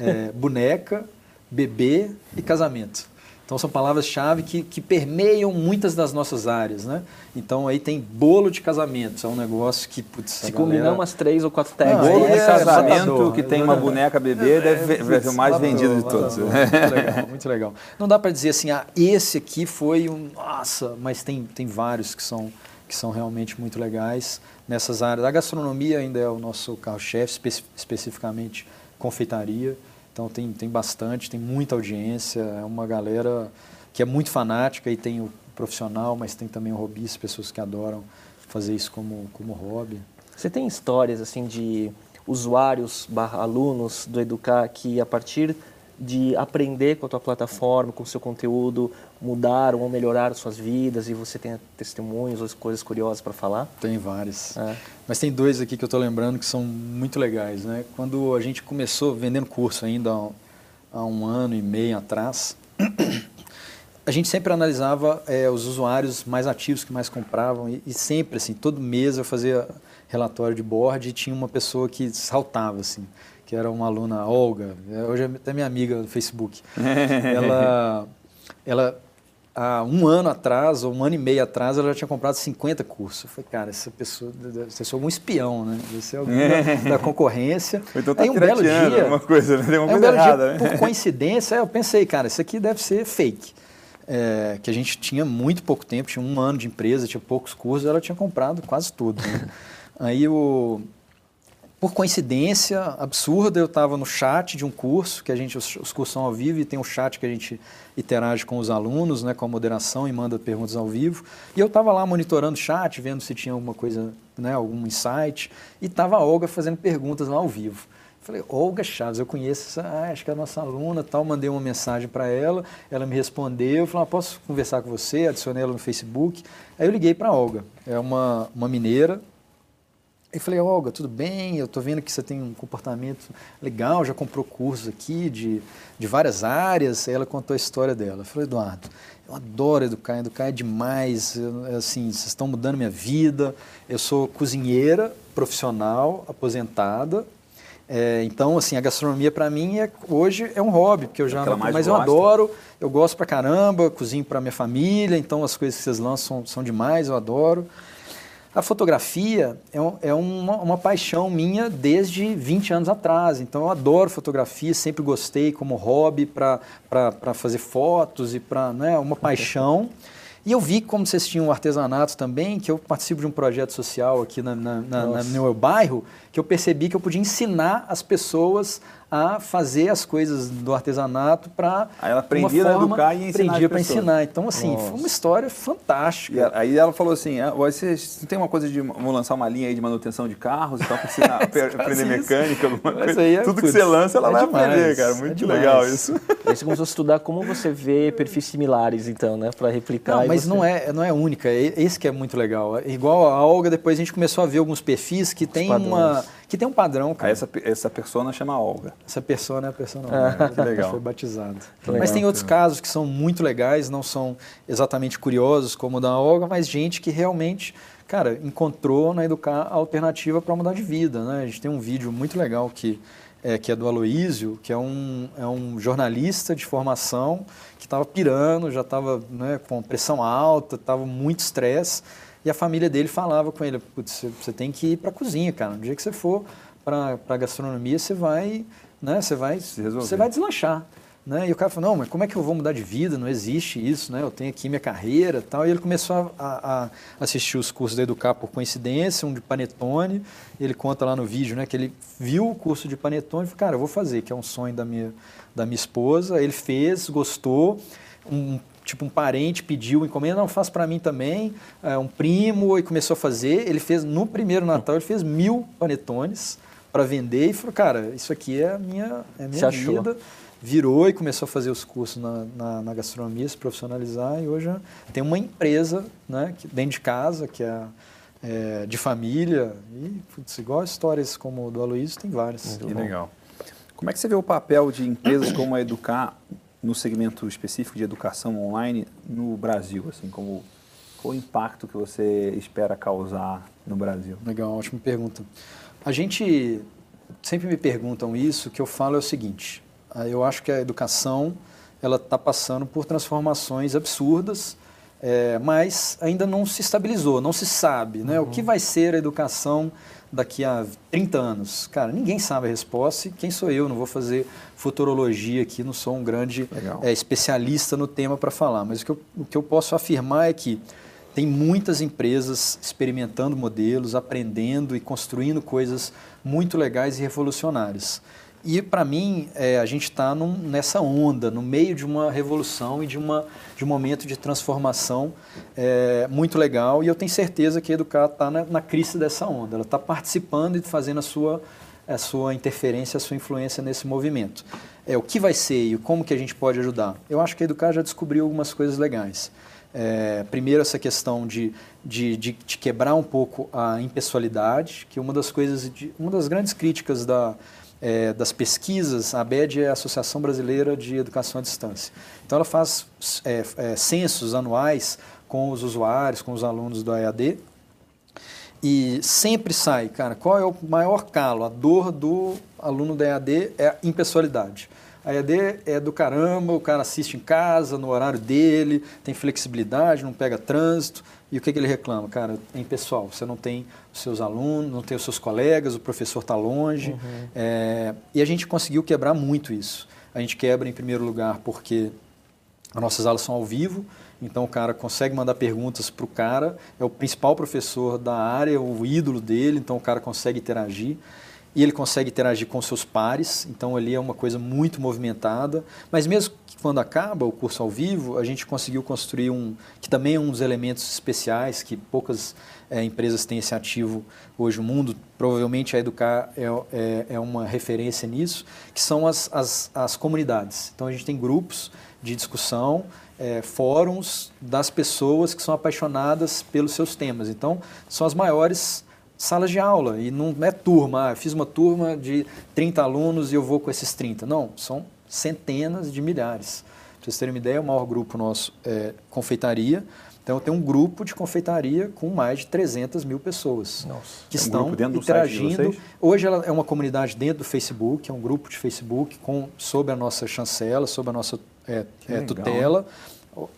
é, boneca, bebê e casamento. Então são palavras-chave que, que permeiam muitas das nossas áreas, né? Então aí tem bolo de casamento, é um negócio que putz, se combinar umas três ou quatro tags. bolo é, de casamento que tem uma boneca bebê é, deve, é, ser o mais vendido de todos. muito legal, muito legal. Não dá para dizer assim, ah, esse aqui foi um, nossa, mas tem tem vários que são que são realmente muito legais nessas áreas. A gastronomia ainda é o nosso carro-chefe, espe especificamente confeitaria. Então tem, tem bastante, tem muita audiência, é uma galera que é muito fanática e tem o profissional, mas tem também o hobbyista, pessoas que adoram fazer isso como, como hobby. Você tem histórias assim de usuários barra alunos do Educar que a partir de aprender com a tua plataforma, com o seu conteúdo, mudaram ou melhoraram suas vidas e você tem testemunhos ou coisas curiosas para falar? Tem vários. É. Mas tem dois aqui que eu estou lembrando que são muito legais. Né? Quando a gente começou vendendo curso ainda há um ano e meio atrás, a gente sempre analisava é, os usuários mais ativos que mais compravam e, e, sempre, assim, todo mês eu fazia relatório de board e tinha uma pessoa que saltava, assim que era uma aluna, Olga, hoje é até minha amiga no Facebook. ela, ela, há um ano atrás, ou um ano e meio atrás, ela já tinha comprado 50 cursos. Eu falei, cara, essa pessoa deve ser algum espião, né? Deve ser alguém da, da, concorrência. Então tá Aí um belo dia, uma coisa, né? Tem uma coisa um errada, dia, né? Por coincidência, eu pensei, cara, isso aqui deve ser fake. É, que a gente tinha muito pouco tempo, tinha um ano de empresa, tinha poucos cursos, ela tinha comprado quase tudo. Né? Aí o, por coincidência absurda, eu estava no chat de um curso, que a gente, os, os, cursos são ao vivo e tem um chat que a gente interage com os alunos, né, com a moderação e manda perguntas ao vivo. E eu estava lá monitorando o chat, vendo se tinha alguma coisa, né, algum insight, e estava a Olga fazendo perguntas lá ao vivo. Falei, Olga Chaves, eu conheço essa, ah, acho que é a nossa aluna, tal, mandei uma mensagem para ela, ela me respondeu, falei, ah, posso conversar com você? Adicionei ela no Facebook. Aí eu liguei para a Olga, é uma, uma mineira, eu falei, Olga, tudo bem? Eu estou vendo que você tem um comportamento legal, já comprou cursos aqui de, de várias áreas. Aí ela contou a história dela. Eu falei, Eduardo, eu adoro educar, educar é demais. Eu, assim, vocês estão mudando minha vida. Eu sou cozinheira profissional, aposentada. É, então, assim, a gastronomia para mim é, hoje é um hobby, porque eu já não, mas gosta. eu adoro, eu gosto pra caramba, cozinho para minha família, então as coisas que vocês lançam são, são demais, eu adoro. A fotografia é, um, é uma, uma, paixão minha desde 20 anos atrás. Então eu adoro fotografia, sempre gostei como hobby para fazer fotos e para né, uma paixão. E eu vi como vocês tinham artesanato também, que eu participo de um projeto social aqui na, na, na, no meu bairro, que eu percebi que eu podia ensinar as pessoas a fazer as coisas do artesanato para Aí ela aprendia a educar e ensinar aprendia para ensinar. Então, assim, Nossa. foi uma história fantástica. E aí ela falou assim, ah, você tem uma coisa de, vamos lançar uma linha aí de manutenção de carros, então para ensinar, aprender mecânica, alguma coisa. É, Tudo putz, que você lança, ela é vai demais, aprender, cara. Muito é legal isso. Aí você começou a estudar como você vê perfis similares, então, né, para replicar. Não, mas você... não, é, não é única, é esse que é muito legal. Igual a Olga, depois a gente começou a ver alguns perfis que tem uma que tem um padrão, cara. essa, essa persona chama Olga. Essa persona é a persona Olga. que legal. Foi batizado. Mas tem outros casos que são muito legais, não são exatamente curiosos como o da Olga, mas gente que realmente, cara, encontrou na Educar a alternativa para mudar de vida, né? A gente tem um vídeo muito legal que é, que é do Aloísio, que é um, é um jornalista de formação que estava pirando, já estava né, com pressão alta, estava muito estresse. E a família dele falava com ele, putz, você tem que ir para a cozinha, cara. No dia que você for para a gastronomia, você vai, né, você vai, você vai deslanchar. Né? E o cara falou, não, mas como é que eu vou mudar de vida? Não existe isso, né? Eu tenho aqui minha carreira tal. E ele começou a, a assistir os cursos da Educar por coincidência, um de Panetone. Ele conta lá no vídeo, né? Que ele viu o curso de Panetone e falou, cara, eu vou fazer, que é um sonho da minha, da minha esposa. Ele fez, gostou. Um tipo um parente pediu encomenda, não, faz para mim também, é, um primo, e começou a fazer. Ele fez, no primeiro Natal, ele fez mil panetones para vender e falou, cara, isso aqui é a minha, é a minha vida. Virou e começou a fazer os cursos na, na, na, gastronomia, se profissionalizar, e hoje tem uma empresa né, que, dentro de casa, que é, é de família, e putz, igual histórias como o do Aloysio, tem várias. Que legal. Como é que você vê o papel de empresas como a Educar no segmento específico de educação online no Brasil? Assim, como, qual o impacto que você espera causar no Brasil? Legal, ótima pergunta. A gente sempre me perguntam isso, que eu falo é o seguinte, ah, eu acho que a educação ela está passando por transformações absurdas, é, mas ainda não se estabilizou, não se sabe né? Uhum. o que vai ser a educação daqui a 30 anos? Cara, ninguém sabe a resposta e quem sou eu? Não vou fazer futurologia aqui, não sou um grande é, especialista no tema para falar, mas o que, eu, o que eu posso afirmar é que tem muitas empresas experimentando modelos, aprendendo e construindo coisas muito legais e revolucionárias. E, para mim, é, a gente está nessa onda, no meio de uma revolução e de, uma, de um momento de transformação é, muito legal. E eu tenho certeza que a Educar está na, na crise dessa onda. Ela está participando e fazendo a sua, a sua interferência, a sua influência nesse movimento. É, o que vai ser e como que a gente pode ajudar? Eu acho que a Educar já descobriu algumas coisas legais. É, primeiro, essa questão de, de, de, de, quebrar um pouco a impessoalidade, que uma das coisas, de, uma das grandes críticas da é, das pesquisas, a ABED é a Associação Brasileira de Educação à Distância. Então, ela faz é, é, censos anuais com os usuários, com os alunos do EAD, e sempre sai, cara, qual é o maior calo? A dor do aluno da EAD é a impessoalidade. A EAD é do caramba, o cara assiste em casa, no horário dele, tem flexibilidade, não pega trânsito. E o que, que ele reclama? Cara, é impessoal, você não tem os seus alunos, não tem os seus colegas, o professor está longe. Uhum. É, e a gente conseguiu quebrar muito isso. A gente quebra, em primeiro lugar, porque as nossas aulas são ao vivo, então o cara consegue mandar perguntas para o cara, é o principal professor da área, o ídolo dele, então o cara consegue interagir e ele consegue interagir com seus pares, então ali é uma coisa muito movimentada. Mas mesmo que quando acaba o curso ao vivo, a gente conseguiu construir um, que também é um dos elementos especiais, que poucas é, empresas têm esse ativo hoje no mundo, provavelmente a Educar é, é, é uma referência nisso, que são as, as, as, comunidades. Então a gente tem grupos de discussão, é, fóruns das pessoas que são apaixonadas pelos seus temas. Então são as maiores salas de aula e não é turma, ah, fiz uma turma de 30 alunos e eu vou com esses 30. Não, são centenas de milhares. Para vocês terem uma ideia, o maior grupo nosso é confeitaria. Então, tem um grupo de confeitaria com mais de 300 mil pessoas Nossa. que estão um interagindo. Hoje ela é uma comunidade dentro do Facebook, é um grupo de Facebook com, sob a nossa chancela, sob a nossa é, é, tutela.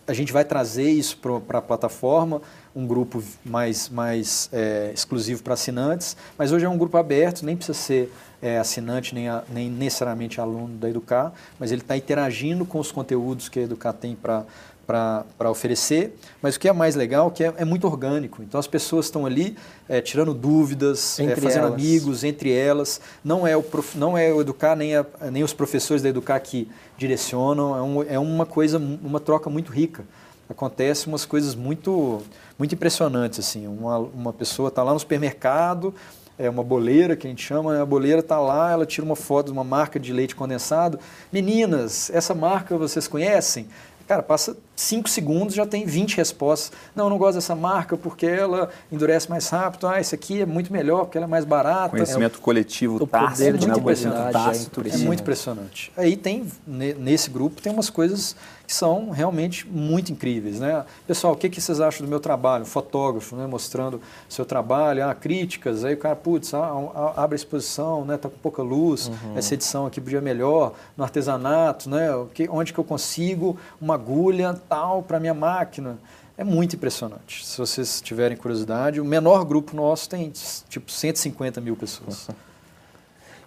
A gente vai trazer isso para a plataforma um grupo mais, mais é, exclusivo para assinantes, mas hoje é um grupo aberto, nem precisa ser é, assinante, nem, a, nem necessariamente aluno da Educar, mas ele está interagindo com os conteúdos que a Educar tem para para oferecer, mas o que é mais legal é que é, é muito orgânico. Então as pessoas estão ali é, tirando dúvidas, é, fazendo elas. amigos entre elas. Não é o, prof, não é o Educar, nem, a, nem os professores da Educar que direcionam. É, um, é uma coisa, uma troca muito rica. Acontece umas coisas muito, muito impressionantes. assim. Uma, uma pessoa está lá no supermercado, é uma boleira que a gente chama, a boleira está lá, ela tira uma foto de uma marca de leite condensado. Meninas, essa marca vocês conhecem? Cara, passa 5 segundos já tem 20 respostas. Não, eu não gosto dessa marca porque ela endurece mais rápido. Ah, esse aqui é muito melhor porque ela é mais barata. Conhecimento é, coletivo o tácito, né? O tácito, é, é muito impressionante. Aí tem, nesse grupo, tem umas coisas que são realmente muito incríveis. Né? Pessoal, o que, que vocês acham do meu trabalho? Fotógrafo, né? mostrando seu trabalho, ah, críticas, aí o cara, putz, ah, ah, abre a exposição, né? tá com pouca luz, uhum. essa edição aqui podia melhor, no artesanato, né? onde que eu consigo uma agulha tal para minha máquina. É muito impressionante. Se vocês tiverem curiosidade, o menor grupo nosso tem tipo 150 mil pessoas.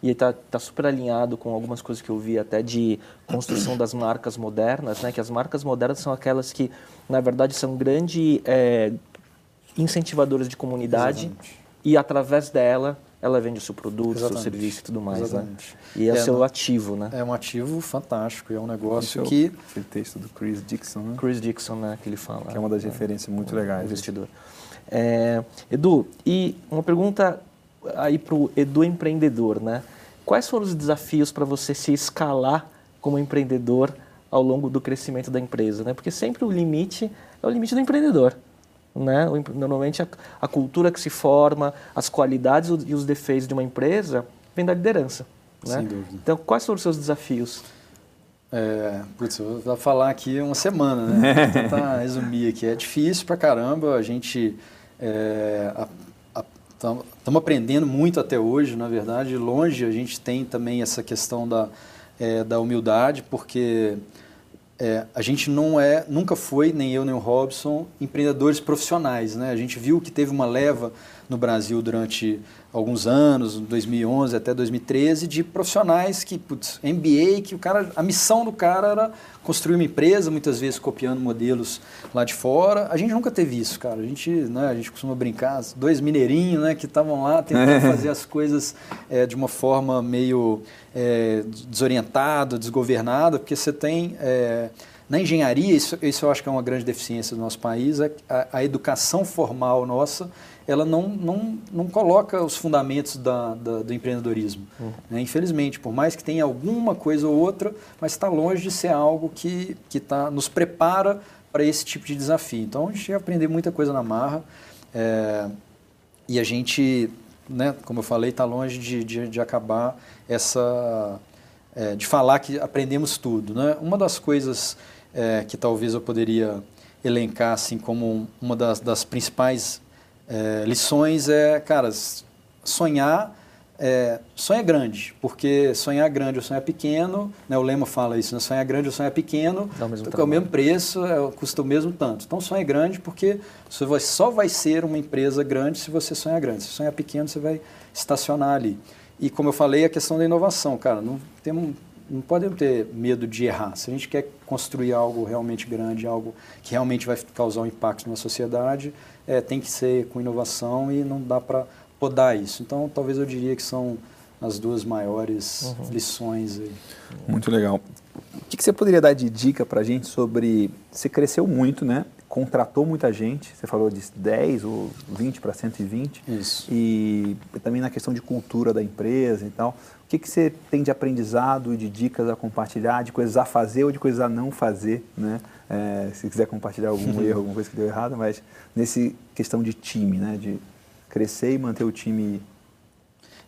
E está tá super alinhado com algumas coisas que eu vi até de construção das marcas modernas, né? Que as marcas modernas são aquelas que, na verdade, são grandes é, incentivadoras de comunidade Exatamente. e através dela ela vende o seu produto, o seu serviço e tudo mais, né? Exatamente. né? E é, é o seu ativo, né? É um ativo fantástico, é um negócio que... Aquele texto do Chris Dixon, né? Chris Dixon, né? Que ele fala. Que é uma das né? referências muito legais. Investidor. É, Edu, e uma pergunta aí para o Edu empreendedor, né? Quais foram os desafios para você se escalar como empreendedor ao longo do crescimento da empresa, né? Porque sempre o limite é o limite do empreendedor, né? Normalmente a, a cultura que se forma, as qualidades e os defeitos de uma empresa vem da liderança, né? Sem dúvida. Então, quais foram os seus desafios? É, putz, eu vou falar aqui uma semana, né? Vou tentar resumir aqui. É difícil pra caramba, a gente... É, Estamos aprendendo muito até hoje, na verdade. Longe a gente tem também essa questão da, é, da humildade, porque é, a gente não é, nunca foi, nem eu nem o Robson, empreendedores profissionais. Né? A gente viu que teve uma leva no Brasil durante alguns anos, 2011 até 2013, de profissionais que, putz, MBA, que o cara, a missão do cara era construir uma empresa, muitas vezes copiando modelos lá de fora. A gente nunca teve isso, cara. A gente, né, a gente costuma brincar, dois mineirinhos, né, que estavam lá tentando fazer as coisas é, de uma forma meio é, desorientada, desgovernada, porque você tem é, na engenharia, isso, isso eu acho que é uma grande deficiência do nosso país, é a, a educação formal nossa ela não, não, não coloca os fundamentos da, da do empreendedorismo. Uhum. Né? Infelizmente, por mais que tenha alguma coisa ou outra, mas está longe de ser algo que, que tá, nos prepara para esse tipo de desafio. Então, a gente vai aprender muita coisa na marra é, e a gente, né, como eu falei, está longe de, de, de, acabar essa... É, de falar que aprendemos tudo. Né? Uma das coisas é, que talvez eu poderia elencar assim como uma das, das principais é, lições é, cara, sonhar, é, sonha grande, porque sonhar grande ou sonhar pequeno, né, o lema fala isso, né, sonhar grande ou sonhar pequeno, é o mesmo preço, é, custa o mesmo tanto. Então sonha grande porque você só vai ser uma empresa grande se você sonhar grande. Se sonhar pequeno, você vai estacionar ali. E como eu falei, a questão da inovação, cara, não temos não podemos ter medo de errar. Se a gente quer construir algo realmente grande, algo que realmente vai causar um impacto na sociedade, é, tem que ser com inovação e não dá para podar isso. Então, talvez eu diria que são as duas maiores uhum. lições. Aí. Muito legal. O que, que você poderia dar de dica para a gente sobre... Você cresceu muito, né? Contratou muita gente, você falou de 10 ou 20 para 120. Isso. E também na questão de cultura da empresa e tal. O que, que você tem de aprendizado e de dicas a compartilhar, de coisas a fazer ou de coisas a não fazer, né? É, se quiser compartilhar algum erro, alguma coisa que deu errado, mas nesse questão de time, né? De crescer e manter o time.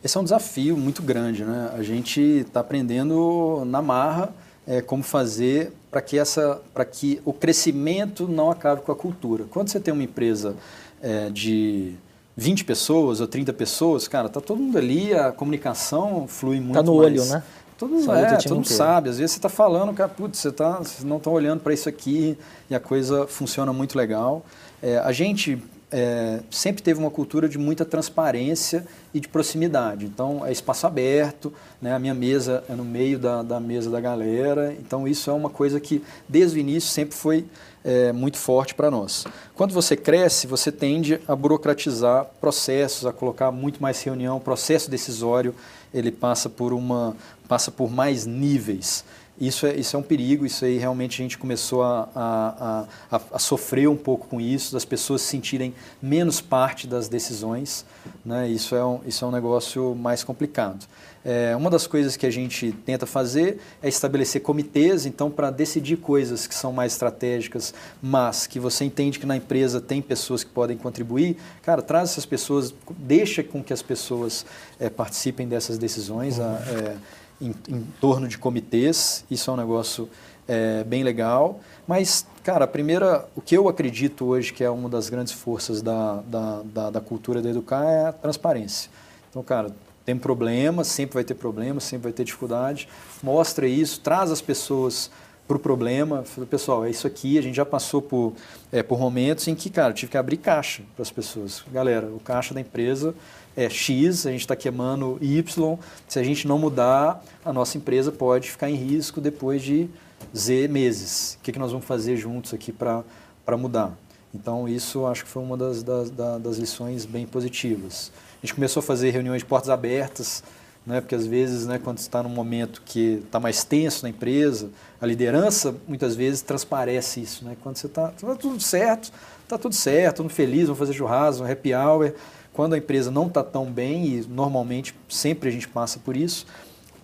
Esse é um desafio muito grande, né? A gente está aprendendo na marra é, como fazer para que essa, que o crescimento não acabe com a cultura. Quando você tem uma empresa é, de 20 pessoas ou 30 pessoas, cara, tá todo mundo ali, a comunicação flui muito Tá no mais. olho, né? Todo mundo, é, todo mundo sabe. Às vezes você está falando, cara, putz, você tá, vocês não estão olhando para isso aqui e a coisa funciona muito legal. É, a gente, é, sempre teve uma cultura de muita transparência e de proximidade. Então, é espaço aberto, né? a minha mesa é no meio da, da mesa da galera. Então, isso é uma coisa que, desde o início, sempre foi é, muito forte para nós. Quando você cresce, você tende a burocratizar processos, a colocar muito mais reunião, o processo decisório ele passa por, uma, passa por mais níveis. Isso é, isso é um perigo, isso aí realmente a gente começou a, a, a, a, sofrer um pouco com isso, das pessoas se sentirem menos parte das decisões. Né? Isso, é um, isso é um negócio mais complicado. É, uma das coisas que a gente tenta fazer é estabelecer comitês, então, para decidir coisas que são mais estratégicas, mas que você entende que na empresa tem pessoas que podem contribuir, cara, traz essas pessoas, deixa com que as pessoas é, participem dessas decisões. Uhum. É, em, em torno de comitês, isso é um negócio é, bem legal. Mas, cara, a primeira, o que eu acredito hoje que é uma das grandes forças da, da, da, da cultura da Educar é a transparência. Então, cara, tem problemas, sempre vai ter problemas, sempre vai ter dificuldade. Mostra isso, traz as pessoas para o problema. Pessoal, é isso aqui. A gente já passou por, é, por momentos em que, cara, tive que abrir caixa para as pessoas. Galera, o caixa da empresa é X, a gente está queimando Y. Se a gente não mudar, a nossa empresa pode ficar em risco depois de Z meses. O que, que nós vamos fazer juntos aqui para mudar? Então, isso acho que foi uma das, das, das lições bem positivas. A gente começou a fazer reuniões de portas abertas, né, porque às vezes, né, quando está num momento que está mais tenso na empresa, a liderança muitas vezes transparece isso. Né? Quando você está tá tudo certo, está tudo certo, tudo feliz, vamos fazer churrasco, happy hour. Quando a empresa não está tão bem, e normalmente sempre a gente passa por isso,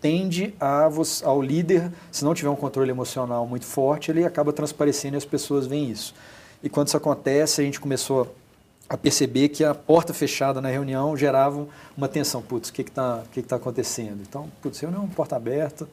tende a, ao líder, se não tiver um controle emocional muito forte, ele acaba transparecendo e as pessoas veem isso. E quando isso acontece, a gente começou a perceber que a porta fechada na reunião gerava uma tensão. Putz, o que está que que tá acontecendo? Então, putz, reunião porta aberta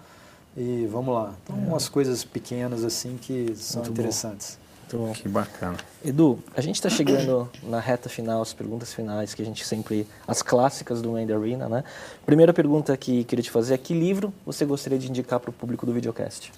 e vamos lá. Então, é. umas coisas pequenas assim que são Muito interessantes. Bom. Muito bom. Que bacana. Edu, a gente está chegando na reta final, as perguntas finais que a gente sempre. as clássicas do Mind Arena, né? Primeira pergunta que queria te fazer é: que livro você gostaria de indicar para o público do videocast?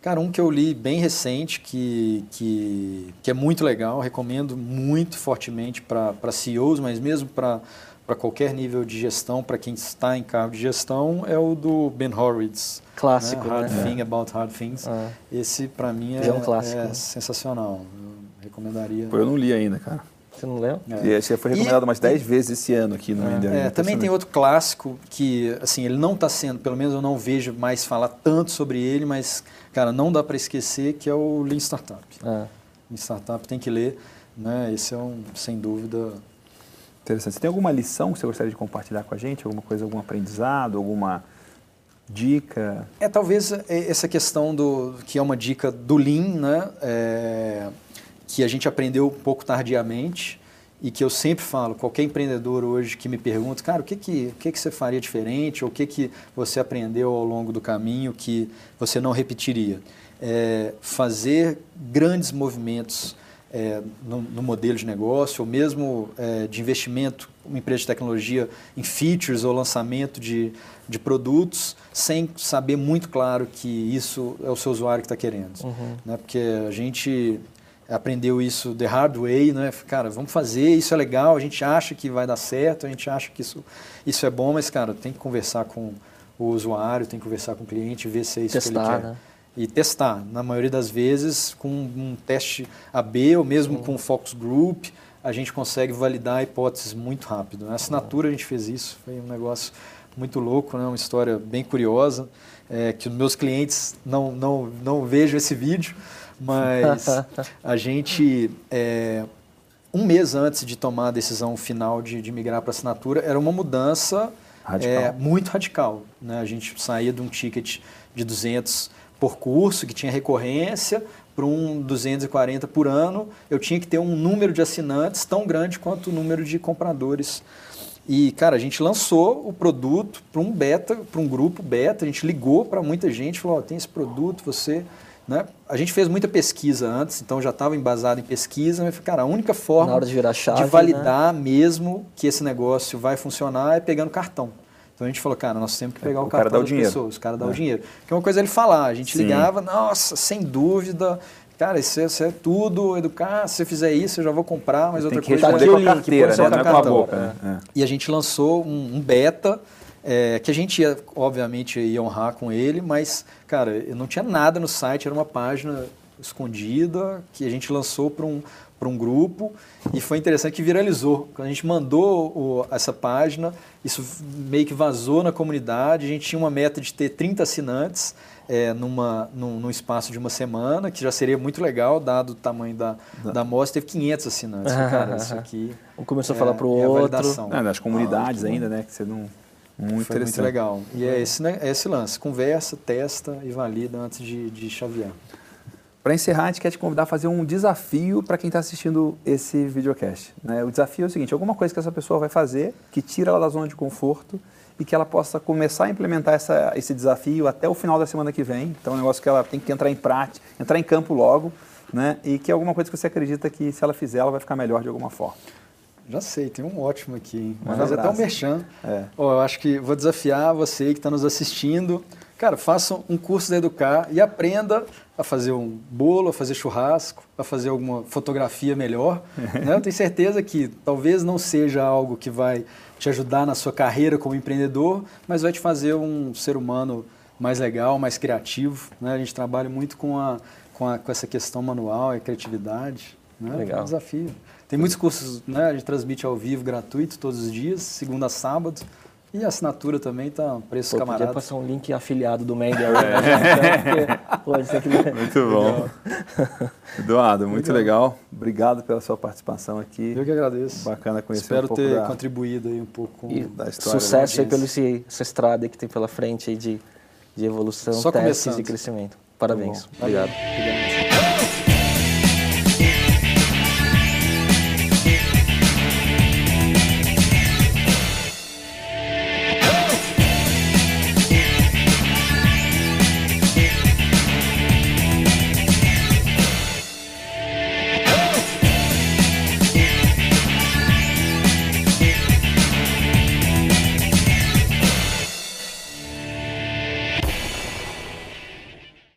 Cara, um que eu li bem recente, que, que, que é muito legal, recomendo muito fortemente para CEOs, mas mesmo para para qualquer nível de gestão, para quem está em cargo de gestão, é o do Ben Horowitz. Clássico, né? Hard né? Thing About Hard Things. Ah. Esse, para mim, é, é, um clássico, é né? sensacional. Eu recomendaria. Pô, eu não li ainda, cara. Você não leu? É. E esse foi recomendado e, umas 10 vezes esse ano aqui no é, é, Também tem outro clássico que, assim, ele não está sendo, pelo menos eu não vejo mais falar tanto sobre ele, mas, cara, não dá para esquecer que é o Lean Startup. É. Lean Startup tem que ler, né? Esse é um, sem dúvida, Interessante. Você tem alguma lição que você gostaria de compartilhar com a gente? Alguma coisa, algum aprendizado, alguma dica? É, talvez é, essa questão do que é uma dica do Lean, né? É, que a gente aprendeu um pouco tardiamente e que eu sempre falo, qualquer empreendedor hoje que me pergunta, cara, o que que, o que, que você faria diferente ou o que, que você aprendeu ao longo do caminho que você não repetiria? É, fazer grandes movimentos é, no, no, modelo de negócio, ou mesmo é, de investimento, uma empresa de tecnologia em features ou lançamento de, de produtos, sem saber muito claro que isso é o seu usuário que está querendo. Uhum. Né? Porque a gente aprendeu isso the hard way, né? Cara, vamos fazer, isso é legal, a gente acha que vai dar certo, a gente acha que isso, isso é bom, mas, cara, tem que conversar com o usuário, tem que conversar com o cliente, ver se é isso Testar, que ele quer. Né? E testar. Na maioria das vezes, com um teste AB ou mesmo uhum. com um focus group, a gente consegue validar hipóteses muito rápido. Na assinatura a gente fez isso, foi um negócio muito louco, né? uma história bem curiosa, é, que os meus clientes não, não, não vejam esse vídeo, mas a gente, é, um mês antes de tomar a decisão final de, de migrar para assinatura, era uma mudança radical. É, muito radical. Né? A gente saía de um ticket de 200 por curso, que tinha recorrência, para um 240 por ano, eu tinha que ter um número de assinantes tão grande quanto o número de compradores. E, cara, a gente lançou o produto para um beta, para um grupo beta, a gente ligou para muita gente, falou, oh, tem esse produto, você... Né? A gente fez muita pesquisa antes, então já estava embasado em pesquisa, mas, cara, a única forma de, chave, de, validar né? mesmo que esse negócio vai funcionar é pegando cartão. Então a gente falou, cara, nós temos que pegar é, o, o cartão cara das pessoas, o cara dá é. o dinheiro. Que é uma coisa ele falar, a gente Sim. ligava, nossa, sem dúvida, cara, isso é, isso é tudo, educar, se você fizer isso, eu já vou comprar, mas Tem outra que coisa... Tá com a carteira, né? Não é com a boca. né? É. E a gente lançou um, um beta, é, que a gente ia, obviamente, ia honrar com ele, mas, cara, não tinha nada no site, era uma página escondida que a gente lançou para um, para um grupo e foi interessante que viralizou. Quando a gente mandou o- essa página, isso meio que vazou na comunidade, a gente tinha uma meta de ter 30 assinantes é, numa, num, num espaço de uma semana, que já seria muito legal, dado o tamanho da, da amostra, teve 500 assinantes. Cara, isso aqui... Um começou a é- falar para o é a outro. validação. Não, nas comunidades Ah, ainda, né? Que você não. Muito muito legal. E é esse, né, é esse lance. Conversa, testa e valida antes de, de chavear. Para encerrar, a gente quer te convidar a fazer um desafio para quem está assistindo esse videocast. né? O desafio é o seguinte: alguma coisa que essa pessoa vai fazer que tira ela da zona de conforto e que ela possa começar a implementar essa, esse desafio até o final da semana que vem. Então, é um negócio que ela tem que entrar em prática, entrar em campo logo, né? E que é alguma coisa que você acredita que se ela fizer, ela vai ficar melhor de alguma forma. Já sei, tem um ótimo aqui. Mas até um abraço. merchan. É. Ó, eu acho que vou desafiar você que está nos assistindo. Cara, faça um curso da Educar e aprenda a fazer um bolo, a fazer churrasco, a fazer alguma fotografia melhor. né? Eu tenho certeza que talvez não seja algo que vai te ajudar na sua carreira como empreendedor, mas vai te fazer um ser humano mais legal, mais criativo. Né? A gente trabalha muito com, a, com, a, com essa questão manual e criatividade. Né? Legal. É um desafio. Tem muitos cursos, né? A gente transmite ao vivo, gratuito, todos os dias, segunda a sábado. E a assinatura também tá preço Pô, podia camarada. passar um link afiliado do né? Porque, pô, isso aqui... Muito bom. Eduardo, muito legal. Obrigado pela sua participação aqui. Eu que agradeço. Bacana conhecer Espero um pouco ter da... contribuído aí um pouco com E da história sucesso aí da pela essa estrada que tem pela frente aí de, de evolução, Só testes começando. e crescimento. Parabéns. bom. Obrigado. Obrigado.